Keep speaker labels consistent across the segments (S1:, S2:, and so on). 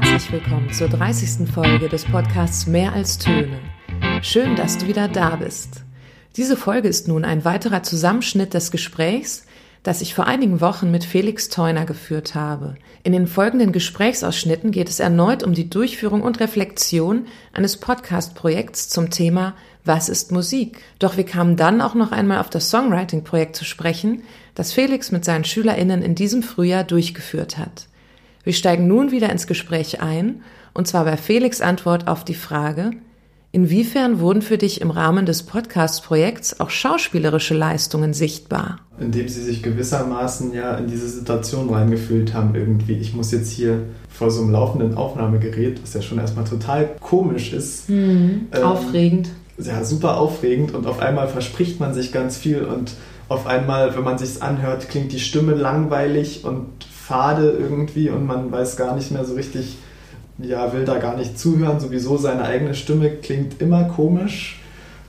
S1: Herzlich willkommen zur 30. Folge des Podcasts Mehr als Töne. Schön, dass du wieder da bist. Diese Folge ist nun ein weiterer Zusammenschnitt des Gesprächs, das ich vor einigen Wochen mit Felix Theuner geführt habe. In den folgenden Gesprächsausschnitten geht es erneut um die Durchführung und Reflexion eines Podcast-Projekts zum Thema Was ist Musik? Doch wir kamen dann auch noch einmal auf das Songwriting-Projekt zu sprechen, das Felix mit seinen SchülerInnen in diesem Frühjahr durchgeführt hat. Wir steigen nun wieder ins Gespräch ein, und zwar bei Felix Antwort auf die Frage, Inwiefern wurden für dich im Rahmen des Podcast-Projekts auch schauspielerische Leistungen sichtbar?
S2: Indem sie sich gewissermaßen ja in diese Situation reingefühlt haben irgendwie. Ich muss jetzt hier vor so einem laufenden Aufnahmegerät, was ja schon erstmal total komisch ist.
S1: Mhm, ähm, aufregend.
S2: Ja, super aufregend und auf einmal verspricht man sich ganz viel und auf einmal, wenn man sich's anhört, klingt die Stimme langweilig und fade irgendwie und man weiß gar nicht mehr so richtig, ja, will da gar nicht zuhören. Sowieso seine eigene Stimme klingt immer komisch.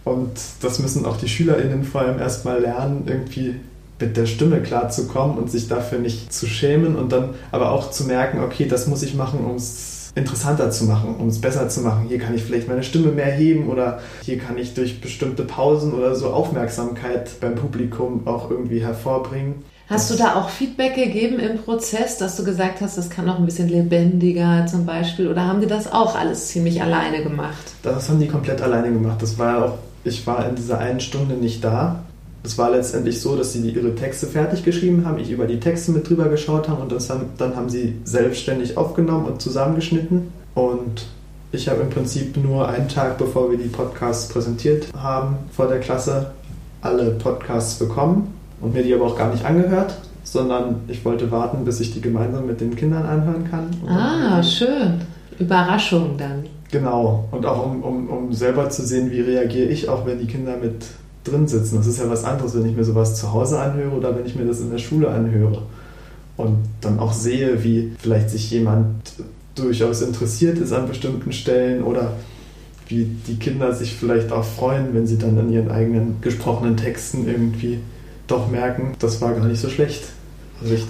S2: Und das müssen auch die SchülerInnen vor allem erstmal lernen, irgendwie mit der Stimme klarzukommen und sich dafür nicht zu schämen und dann aber auch zu merken, okay, das muss ich machen, um es interessanter zu machen, um es besser zu machen. Hier kann ich vielleicht meine Stimme mehr heben oder hier kann ich durch bestimmte Pausen oder so Aufmerksamkeit beim Publikum auch irgendwie hervorbringen.
S1: Hast du da auch Feedback gegeben im Prozess, dass du gesagt hast, das kann noch ein bisschen lebendiger zum Beispiel? Oder haben die das auch alles ziemlich alleine gemacht?
S2: Das haben die komplett alleine gemacht. Das war auch, ich war in dieser einen Stunde nicht da. Es war letztendlich so, dass sie ihre Texte fertig geschrieben haben, ich über die Texte mit drüber geschaut habe und haben, dann haben sie selbstständig aufgenommen und zusammengeschnitten. Und ich habe im Prinzip nur einen Tag, bevor wir die Podcasts präsentiert haben, vor der Klasse alle Podcasts bekommen und mir die aber auch gar nicht angehört, sondern ich wollte warten, bis ich die gemeinsam mit den Kindern anhören kann.
S1: Ah, schön. Überraschung dann.
S2: Genau. Und auch um, um, um selber zu sehen, wie reagiere ich auch, wenn die Kinder mit drin sitzen. Das ist ja was anderes, wenn ich mir sowas zu Hause anhöre oder wenn ich mir das in der Schule anhöre. Und dann auch sehe, wie vielleicht sich jemand durchaus interessiert ist an bestimmten Stellen oder wie die Kinder sich vielleicht auch freuen, wenn sie dann an ihren eigenen gesprochenen Texten irgendwie doch merken, das war gar nicht so schlecht.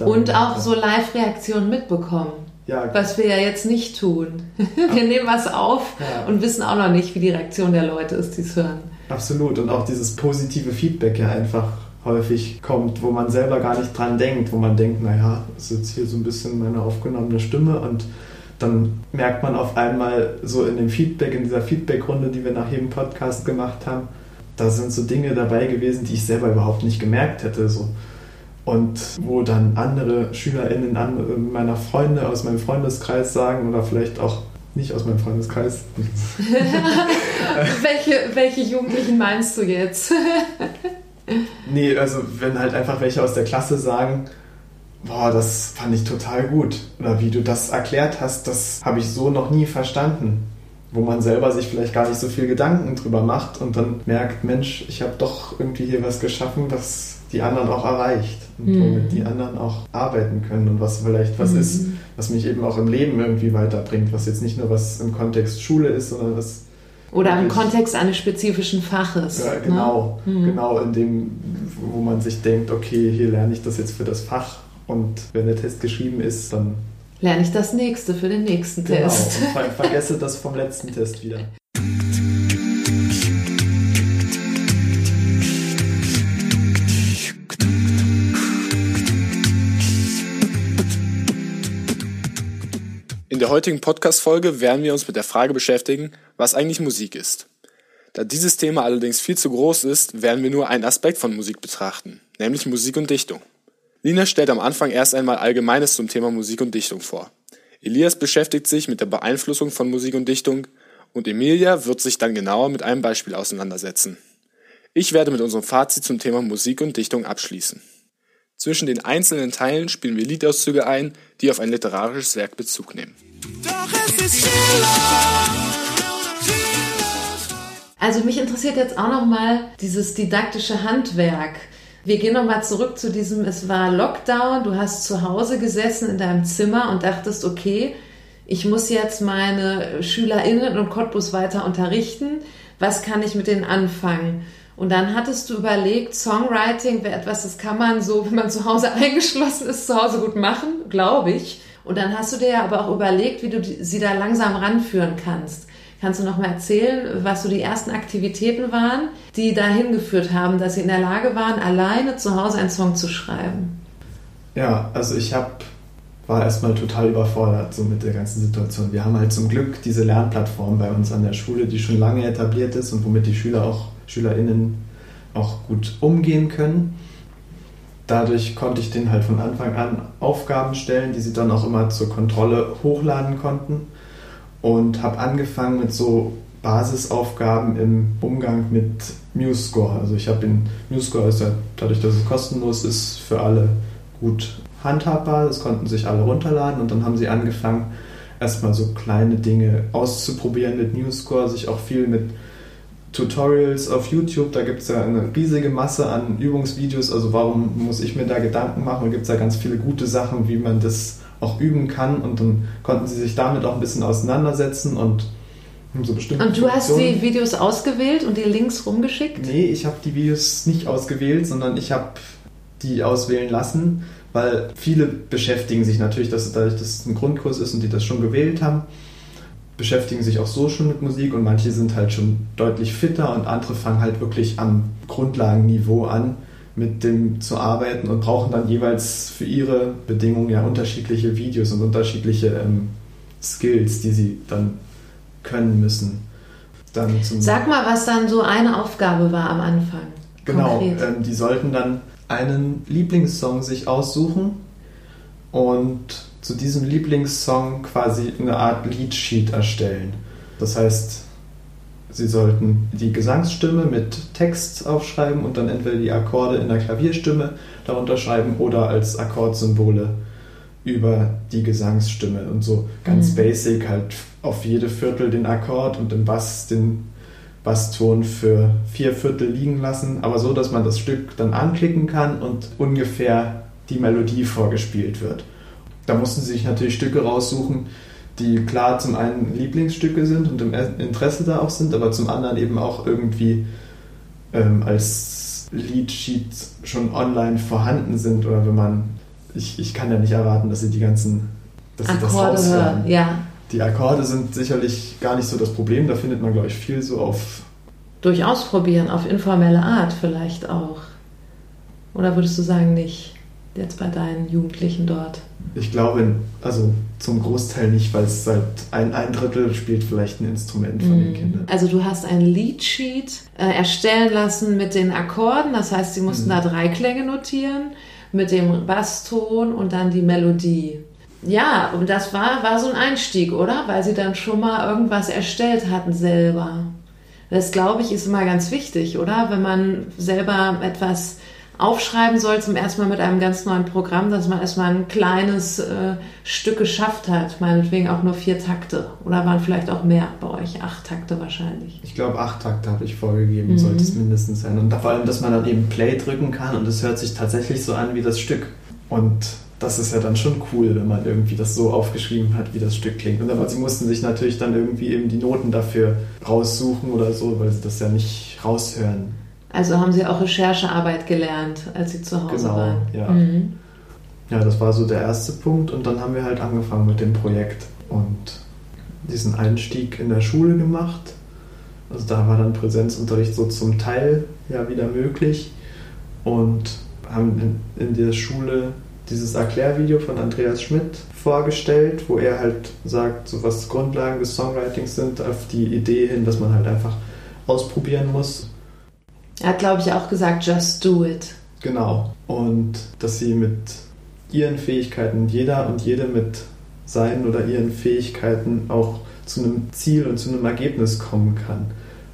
S1: Und auch so Live-Reaktionen mitbekommen. Ja. Was wir ja jetzt nicht tun. Wir nehmen was auf ja. und wissen auch noch nicht, wie die Reaktion der Leute ist, die es hören.
S2: Absolut. Und auch dieses positive Feedback ja einfach häufig kommt, wo man selber gar nicht dran denkt, wo man denkt, naja, das ist jetzt hier so ein bisschen meine aufgenommene Stimme und dann merkt man auf einmal so in dem Feedback, in dieser Feedback-Runde, die wir nach jedem Podcast gemacht haben, da sind so Dinge dabei gewesen, die ich selber überhaupt nicht gemerkt hätte. So. Und wo dann andere SchülerInnen andere, meiner Freunde aus meinem Freundeskreis sagen oder vielleicht auch nicht aus meinem Freundeskreis.
S1: welche, welche Jugendlichen meinst du jetzt?
S2: nee, also wenn halt einfach welche aus der Klasse sagen, boah, das fand ich total gut. Oder wie du das erklärt hast, das habe ich so noch nie verstanden wo man selber sich vielleicht gar nicht so viel Gedanken drüber macht und dann merkt, Mensch, ich habe doch irgendwie hier was geschaffen, was die anderen auch erreicht und mhm. womit die anderen auch arbeiten können und was vielleicht was mhm. ist, was mich eben auch im Leben irgendwie weiterbringt, was jetzt nicht nur was im Kontext Schule ist, sondern was
S1: oder im Kontext eines spezifischen Faches.
S2: Ja, genau, ne? mhm. genau in dem, wo man sich denkt, okay, hier lerne ich das jetzt für das Fach und wenn der Test geschrieben ist, dann
S1: lerne ich das nächste für den nächsten
S2: genau,
S1: Test.
S2: Und ver vergesse das vom letzten Test wieder.
S3: In der heutigen Podcast-Folge werden wir uns mit der Frage beschäftigen, was eigentlich Musik ist. Da dieses Thema allerdings viel zu groß ist, werden wir nur einen Aspekt von Musik betrachten, nämlich Musik und Dichtung. Lina stellt am Anfang erst einmal Allgemeines zum Thema Musik und Dichtung vor. Elias beschäftigt sich mit der Beeinflussung von Musik und Dichtung und Emilia wird sich dann genauer mit einem Beispiel auseinandersetzen. Ich werde mit unserem Fazit zum Thema Musik und Dichtung abschließen. Zwischen den einzelnen Teilen spielen wir Liedauszüge ein, die auf ein literarisches Werk Bezug nehmen.
S1: Also mich interessiert jetzt auch noch mal dieses didaktische Handwerk. Wir gehen nochmal zurück zu diesem, es war Lockdown, du hast zu Hause gesessen in deinem Zimmer und dachtest, okay, ich muss jetzt meine SchülerInnen und Cottbus weiter unterrichten. Was kann ich mit denen anfangen? Und dann hattest du überlegt, Songwriting wäre etwas, das kann man so, wenn man zu Hause eingeschlossen ist, zu Hause gut machen, glaube ich. Und dann hast du dir aber auch überlegt, wie du sie da langsam ranführen kannst. Kannst du noch mal erzählen, was so die ersten Aktivitäten waren, die dahin geführt haben, dass sie in der Lage waren, alleine zu Hause einen Song zu schreiben?
S2: Ja, also ich habe war erstmal total überfordert so mit der ganzen Situation. Wir haben halt zum Glück diese Lernplattform bei uns an der Schule, die schon lange etabliert ist und womit die Schüler auch SchülerInnen auch gut umgehen können. Dadurch konnte ich denen halt von Anfang an Aufgaben stellen, die sie dann auch immer zur Kontrolle hochladen konnten und habe angefangen mit so Basisaufgaben im Umgang mit MuseScore. Also ich habe in MuseScore ist ja dadurch, dass es kostenlos ist, für alle gut handhabbar. Das konnten sich alle runterladen und dann haben sie angefangen, erstmal so kleine Dinge auszuprobieren mit MuseScore, sich auch viel mit Tutorials auf YouTube, da gibt es ja eine riesige Masse an Übungsvideos, also warum muss ich mir da Gedanken machen? Da gibt es ja ganz viele gute Sachen, wie man das auch üben kann und dann konnten sie sich damit auch ein bisschen auseinandersetzen und
S1: so bestimmte Und du hast die Videos ausgewählt und die Links rumgeschickt?
S2: Nee, ich habe die Videos nicht ausgewählt, sondern ich habe die auswählen lassen, weil viele beschäftigen sich natürlich, dass dadurch, dass es ein Grundkurs ist und die das schon gewählt haben, beschäftigen sich auch so schon mit Musik und manche sind halt schon deutlich fitter und andere fangen halt wirklich am Grundlagenniveau an, mit dem zu arbeiten und brauchen dann jeweils für ihre Bedingungen ja unterschiedliche Videos und unterschiedliche ähm, Skills, die sie dann können müssen.
S1: Sag mal, was dann so eine Aufgabe war am Anfang.
S2: Genau, ähm, die sollten dann einen Lieblingssong sich aussuchen und zu diesem Lieblingssong quasi eine Art Liedsheet erstellen. Das heißt, Sie sollten die Gesangsstimme mit Text aufschreiben und dann entweder die Akkorde in der Klavierstimme darunter schreiben oder als Akkordsymbole über die Gesangsstimme und so ganz mhm. basic halt auf jede Viertel den Akkord und im Bass den Basston für vier Viertel liegen lassen, aber so, dass man das Stück dann anklicken kann und ungefähr die Melodie vorgespielt wird. Da mussten sie sich natürlich Stücke raussuchen, die klar zum einen Lieblingsstücke sind und im Interesse da auch sind, aber zum anderen eben auch irgendwie ähm, als Leadsheet schon online vorhanden sind oder wenn man, ich, ich kann ja nicht erwarten, dass sie die ganzen, dass
S1: Akkorde
S2: sie das
S1: hören, ja.
S2: Die Akkorde sind sicherlich gar nicht so das Problem, da findet man, glaube ich, viel so auf...
S1: Durchaus probieren, auf informelle Art vielleicht auch. Oder würdest du sagen, nicht? Jetzt bei deinen Jugendlichen dort?
S2: Ich glaube, also zum Großteil nicht, weil es seit ein, ein Drittel spielt vielleicht ein Instrument von mm. den mhm. Kindern.
S1: Also du hast ein Leadsheet äh, erstellen lassen mit den Akkorden, das heißt, sie mussten mm. da drei Klänge notieren, mit dem Basston und dann die Melodie. Ja, und das war, war so ein Einstieg, oder? Weil sie dann schon mal irgendwas erstellt hatten selber. Das, glaube ich, ist immer ganz wichtig, oder? Wenn man selber etwas aufschreiben soll, zum ersten Mal mit einem ganz neuen Programm, dass man erstmal ein kleines äh, Stück geschafft hat. Meinetwegen auch nur vier Takte. Oder waren vielleicht auch mehr bei euch? Acht Takte wahrscheinlich.
S2: Ich glaube, acht Takte habe ich vorgegeben, mhm. sollte es mindestens sein. Und vor allem, dass man dann eben Play drücken kann und es hört sich tatsächlich so an wie das Stück. Und das ist ja dann schon cool, wenn man irgendwie das so aufgeschrieben hat, wie das Stück klingt. Und aber sie mussten sich natürlich dann irgendwie eben die Noten dafür raussuchen oder so, weil sie das ja nicht raushören.
S1: Also haben Sie auch Recherchearbeit gelernt, als Sie zu Hause
S2: genau,
S1: waren?
S2: Ja. Mhm. Ja, das war so der erste Punkt und dann haben wir halt angefangen mit dem Projekt und diesen Einstieg in der Schule gemacht. Also da war dann Präsenzunterricht so zum Teil ja wieder möglich und haben in, in der Schule dieses Erklärvideo von Andreas Schmidt vorgestellt, wo er halt sagt, so was Grundlagen des Songwritings sind, auf die Idee hin, dass man halt einfach ausprobieren muss
S1: er hat, glaube ich, auch gesagt, just do it.
S2: Genau. Und dass sie mit ihren Fähigkeiten, jeder und jede mit seinen oder ihren Fähigkeiten auch zu einem Ziel und zu einem Ergebnis kommen kann.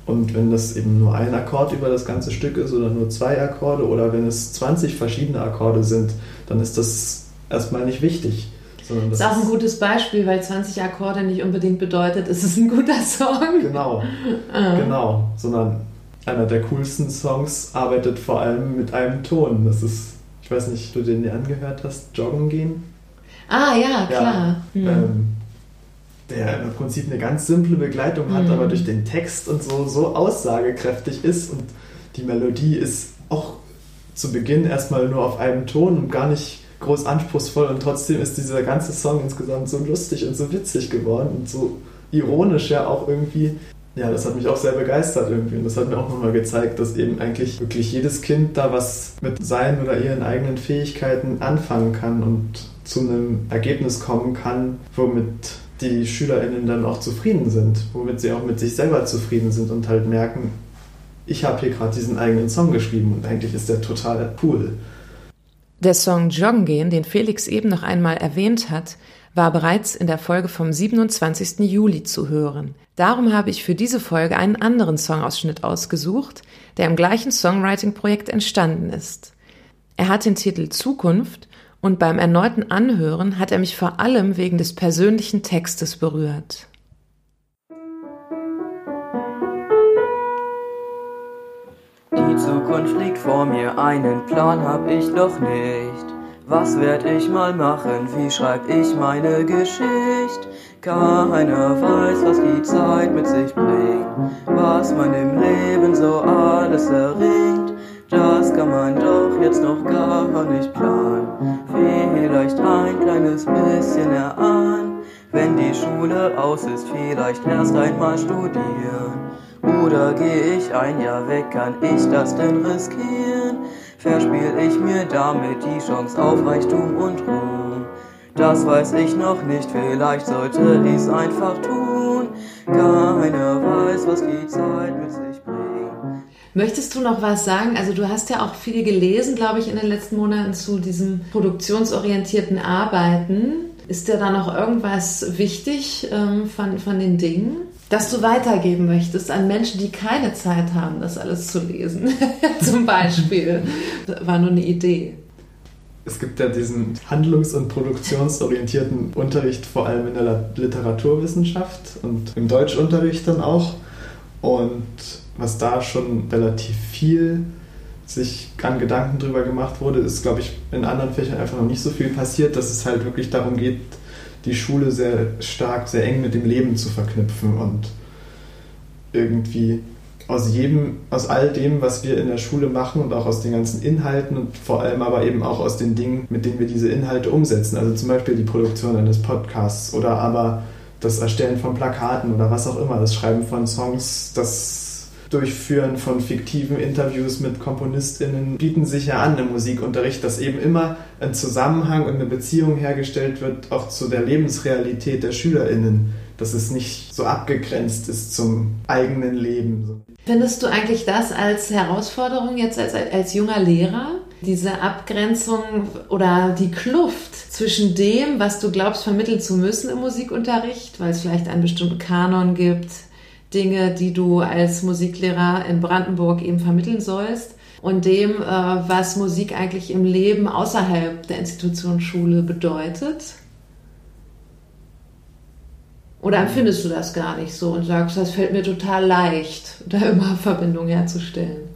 S2: Und wenn das eben nur ein Akkord über das ganze Stück ist oder nur zwei Akkorde oder wenn es 20 verschiedene Akkorde sind, dann ist das erstmal nicht wichtig.
S1: Das ist auch ein gutes Beispiel, weil 20 Akkorde nicht unbedingt bedeutet, es ist ein guter Song.
S2: Genau, ah. genau, sondern einer der coolsten Songs arbeitet vor allem mit einem Ton. Das ist, ich weiß nicht, du den dir angehört hast, Joggen gehen.
S1: Ah ja, klar.
S2: Ja, hm. ähm, der im Prinzip eine ganz simple Begleitung hat, hm. aber durch den Text und so, so aussagekräftig ist und die Melodie ist auch zu Beginn erstmal nur auf einem Ton und gar nicht groß anspruchsvoll und trotzdem ist dieser ganze Song insgesamt so lustig und so witzig geworden und so ironisch ja auch irgendwie. Ja, das hat mich auch sehr begeistert irgendwie und das hat mir auch nochmal gezeigt, dass eben eigentlich wirklich jedes Kind da was mit seinen oder ihren eigenen Fähigkeiten anfangen kann und zu einem Ergebnis kommen kann, womit die SchülerInnen dann auch zufrieden sind, womit sie auch mit sich selber zufrieden sind und halt merken, ich habe hier gerade diesen eigenen Song geschrieben und eigentlich ist der total cool.
S1: Der Song Joggen gehen, den Felix eben noch einmal erwähnt hat, war bereits in der Folge vom 27. Juli zu hören. Darum habe ich für diese Folge einen anderen Songausschnitt ausgesucht, der im gleichen Songwriting-Projekt entstanden ist. Er hat den Titel Zukunft und beim erneuten Anhören hat er mich vor allem wegen des persönlichen Textes berührt.
S4: Die Zukunft liegt vor mir, einen Plan hab ich noch nicht. Was werd ich mal machen, wie schreib ich meine Geschichte? Keiner weiß, was die Zeit mit sich bringt, was man im Leben so alles erringt. Das kann man doch jetzt noch gar nicht planen. Vielleicht ein kleines bisschen erahnen. Wenn die Schule aus ist, vielleicht erst einmal studieren. Oder geh ich ein Jahr weg, kann ich das denn riskieren? Verspiel ich mir damit die Chance auf Reichtum und Ruhm? Das weiß ich noch nicht, vielleicht sollte ich's einfach tun. Keiner weiß, was die Zeit mit sich bringt.
S1: Möchtest du noch was sagen? Also du hast ja auch viel gelesen, glaube ich, in den letzten Monaten zu diesem produktionsorientierten Arbeiten. Ist dir da noch irgendwas wichtig ähm, von, von den Dingen, das du weitergeben möchtest an Menschen, die keine Zeit haben, das alles zu lesen? Zum Beispiel. War nur eine Idee.
S2: Es gibt ja diesen handlungs- und produktionsorientierten Unterricht, vor allem in der Literaturwissenschaft und im Deutschunterricht dann auch. Und was da schon relativ viel sich an Gedanken drüber gemacht wurde, ist, glaube ich, in anderen Fächern einfach noch nicht so viel passiert, dass es halt wirklich darum geht, die Schule sehr stark, sehr eng mit dem Leben zu verknüpfen und irgendwie aus jedem, aus all dem, was wir in der Schule machen und auch aus den ganzen Inhalten und vor allem aber eben auch aus den Dingen, mit denen wir diese Inhalte umsetzen. Also zum Beispiel die Produktion eines Podcasts oder aber das Erstellen von Plakaten oder was auch immer, das Schreiben von Songs, das Durchführen von fiktiven Interviews mit KomponistInnen bieten sich ja an im Musikunterricht, dass eben immer ein Zusammenhang und eine Beziehung hergestellt wird, auch zu der Lebensrealität der SchülerInnen, dass es nicht so abgegrenzt ist zum eigenen Leben.
S1: Findest du eigentlich das als Herausforderung jetzt als, als junger Lehrer? Diese Abgrenzung oder die Kluft zwischen dem, was du glaubst vermitteln zu müssen im Musikunterricht, weil es vielleicht einen bestimmten Kanon gibt, Dinge, die du als Musiklehrer in Brandenburg eben vermitteln sollst und dem, äh, was Musik eigentlich im Leben außerhalb der Institution Schule bedeutet? Oder empfindest du das gar nicht so und sagst, das fällt mir total leicht, da immer Verbindungen herzustellen?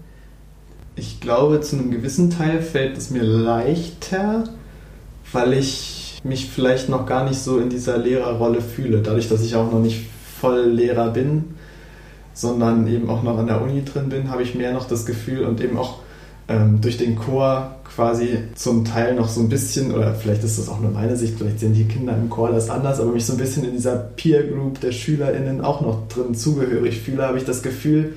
S2: Ich glaube, zu einem gewissen Teil fällt es mir leichter, weil ich mich vielleicht noch gar nicht so in dieser Lehrerrolle fühle, dadurch, dass ich auch noch nicht voll Lehrer bin sondern eben auch noch an der Uni drin bin, habe ich mehr noch das Gefühl und eben auch ähm, durch den Chor quasi zum Teil noch so ein bisschen, oder vielleicht ist das auch nur meine Sicht, vielleicht sehen die Kinder im Chor das anders, aber mich so ein bisschen in dieser Peer Group der SchülerInnen auch noch drin zugehörig fühle, habe ich das Gefühl,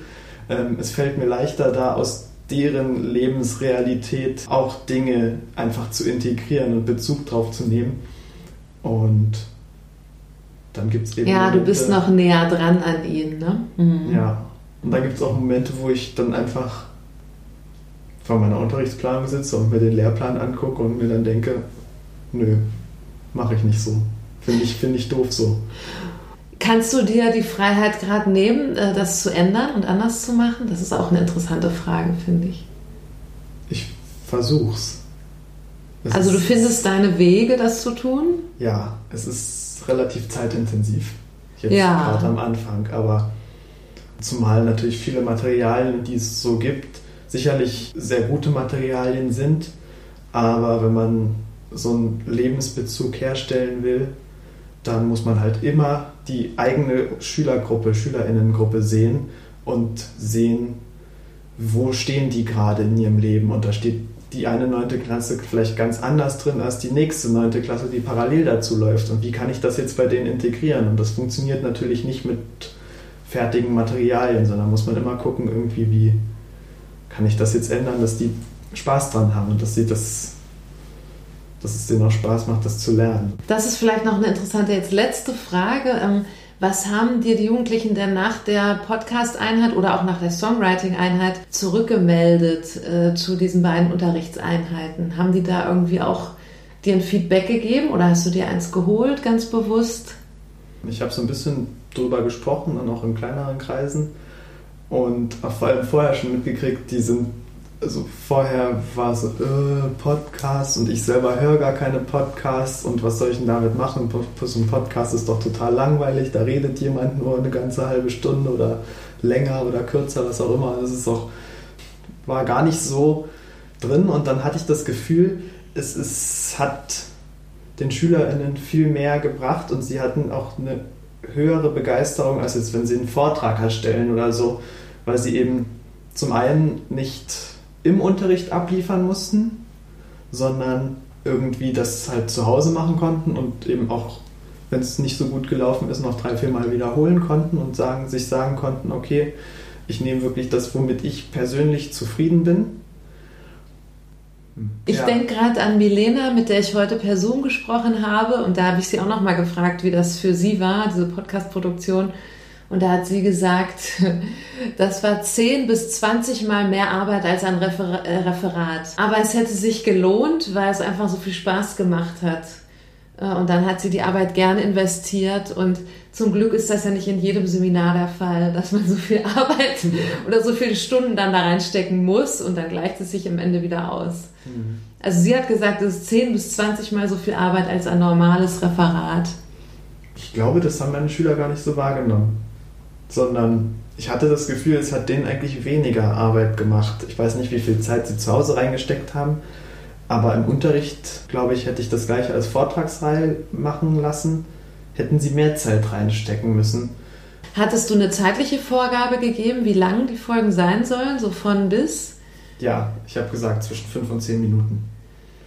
S2: ähm, es fällt mir leichter da aus deren Lebensrealität auch Dinge einfach zu integrieren und Bezug drauf zu nehmen. Und dann gibt es eben.
S1: Ja, Momente, du bist noch näher dran an ihnen, ne?
S2: Mhm. Ja. Und dann gibt es auch Momente, wo ich dann einfach vor meiner Unterrichtsplanung sitze und mir den Lehrplan angucke und mir dann denke, nö, mache ich nicht so. Finde ich, find ich doof so.
S1: Kannst du dir die Freiheit gerade nehmen, äh, das zu ändern und anders zu machen? Das ist auch eine interessante Frage, finde ich.
S2: Ich versuch's.
S1: Es also du findest deine Wege, das zu tun?
S2: Ja, es ist relativ zeitintensiv. Jetzt ja. gerade am Anfang. Aber zumal natürlich viele Materialien, die es so gibt, sicherlich sehr gute Materialien sind. Aber wenn man so einen Lebensbezug herstellen will, dann muss man halt immer die eigene Schülergruppe, Schülerinnengruppe sehen und sehen, wo stehen die gerade in ihrem Leben. Und da steht die eine neunte Klasse vielleicht ganz anders drin als die nächste neunte Klasse, die parallel dazu läuft. Und wie kann ich das jetzt bei denen integrieren? Und das funktioniert natürlich nicht mit fertigen Materialien, sondern muss man immer gucken, irgendwie, wie kann ich das jetzt ändern, dass die Spaß dran haben und dass sie das dass es denen auch Spaß macht, das zu lernen.
S1: Das ist vielleicht noch eine interessante jetzt letzte Frage. Was haben dir die Jugendlichen denn nach der Podcast-Einheit oder auch nach der Songwriting-Einheit zurückgemeldet äh, zu diesen beiden Unterrichtseinheiten? Haben die da irgendwie auch dir ein Feedback gegeben oder hast du dir eins geholt, ganz bewusst?
S2: Ich habe so ein bisschen drüber gesprochen und auch in kleineren Kreisen und vor allem vorher schon mitgekriegt, die sind also vorher war es so, äh, Podcast und ich selber höre gar keine Podcasts und was soll ich denn damit machen? So ein Podcast ist doch total langweilig, da redet jemand nur eine ganze halbe Stunde oder länger oder kürzer, was auch immer. Das ist auch, war gar nicht so drin und dann hatte ich das Gefühl, es ist, hat den SchülerInnen viel mehr gebracht und sie hatten auch eine höhere Begeisterung, als jetzt, wenn sie einen Vortrag erstellen oder so, weil sie eben zum einen nicht im Unterricht abliefern mussten, sondern irgendwie das halt zu Hause machen konnten und eben auch, wenn es nicht so gut gelaufen ist, noch drei, vier Mal wiederholen konnten und sagen, sich sagen konnten, okay, ich nehme wirklich das, womit ich persönlich zufrieden bin.
S1: Ich ja. denke gerade an Milena, mit der ich heute per Zoom gesprochen habe und da habe ich sie auch noch mal gefragt, wie das für sie war, diese Podcast-Produktion. Und da hat sie gesagt, das war 10 bis 20 Mal mehr Arbeit als ein Refer äh, Referat. Aber es hätte sich gelohnt, weil es einfach so viel Spaß gemacht hat. Äh, und dann hat sie die Arbeit gerne investiert. Und zum Glück ist das ja nicht in jedem Seminar der Fall, dass man so viel Arbeit oder so viele Stunden dann da reinstecken muss und dann gleicht es sich am Ende wieder aus. Mhm. Also sie hat gesagt, es ist 10 bis 20 Mal so viel Arbeit als ein normales Referat.
S2: Ich glaube, das haben meine Schüler gar nicht so wahrgenommen sondern ich hatte das Gefühl, es hat denen eigentlich weniger Arbeit gemacht. Ich weiß nicht, wie viel Zeit sie zu Hause reingesteckt haben, aber im Unterricht, glaube ich, hätte ich das gleiche als Vortragsreihe machen lassen, hätten sie mehr Zeit reinstecken müssen.
S1: Hattest du eine zeitliche Vorgabe gegeben, wie lang die Folgen sein sollen, so von bis?
S2: Ja, ich habe gesagt zwischen fünf und zehn Minuten.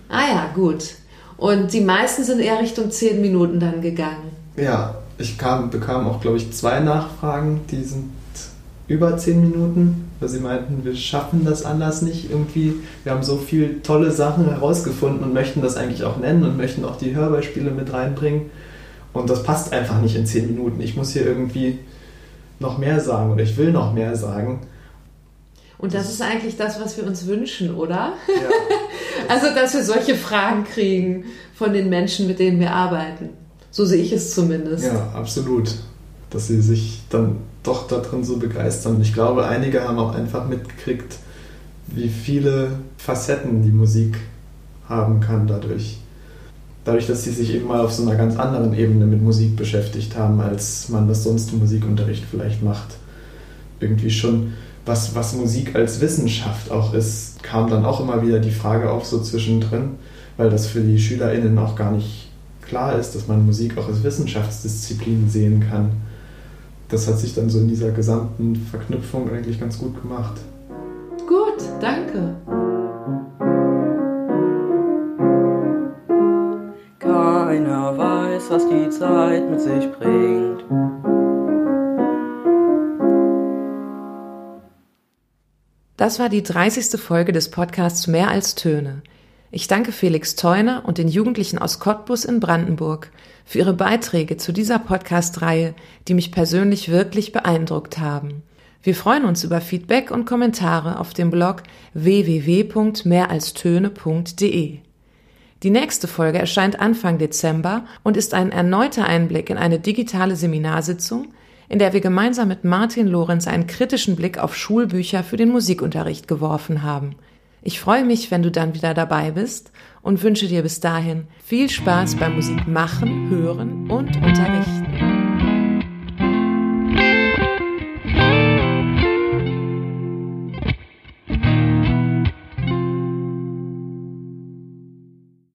S1: Ah ja, gut. Und die meisten sind eher Richtung zehn Minuten dann gegangen.
S2: Ja, ich kam, bekam auch, glaube ich, zwei Nachfragen, die sind über zehn Minuten, weil sie meinten, wir schaffen das anders nicht irgendwie. Wir haben so viele tolle Sachen herausgefunden und möchten das eigentlich auch nennen und möchten auch die Hörbeispiele mit reinbringen. Und das passt einfach nicht in zehn Minuten. Ich muss hier irgendwie noch mehr sagen oder ich will noch mehr sagen.
S1: Und das ist eigentlich das, was wir uns wünschen, oder? Ja. also, dass wir solche Fragen kriegen von den Menschen, mit denen wir arbeiten. So sehe ich es zumindest.
S2: Ja, absolut. Dass sie sich dann doch darin so begeistern. Ich glaube, einige haben auch einfach mitgekriegt, wie viele Facetten die Musik haben kann dadurch. Dadurch, dass sie sich eben mal auf so einer ganz anderen Ebene mit Musik beschäftigt haben, als man das sonst im Musikunterricht vielleicht macht. Irgendwie schon, was, was Musik als Wissenschaft auch ist, kam dann auch immer wieder die Frage auf so zwischendrin, weil das für die SchülerInnen auch gar nicht klar ist, dass man Musik auch als Wissenschaftsdisziplin sehen kann. Das hat sich dann so in dieser gesamten Verknüpfung eigentlich ganz gut gemacht.
S1: Gut, danke.
S4: Keiner weiß, was die Zeit mit sich bringt.
S1: Das war die 30. Folge des Podcasts Mehr als Töne. Ich danke Felix Theuner und den Jugendlichen aus Cottbus in Brandenburg für ihre Beiträge zu dieser Podcast-Reihe, die mich persönlich wirklich beeindruckt haben. Wir freuen uns über Feedback und Kommentare auf dem Blog www.mehralstöne.de. Die nächste Folge erscheint Anfang Dezember und ist ein erneuter Einblick in eine digitale Seminarsitzung, in der wir gemeinsam mit Martin Lorenz einen kritischen Blick auf Schulbücher für den Musikunterricht geworfen haben – ich freue mich, wenn du dann wieder dabei bist und wünsche dir bis dahin viel Spaß beim Musik machen, hören und unterrichten.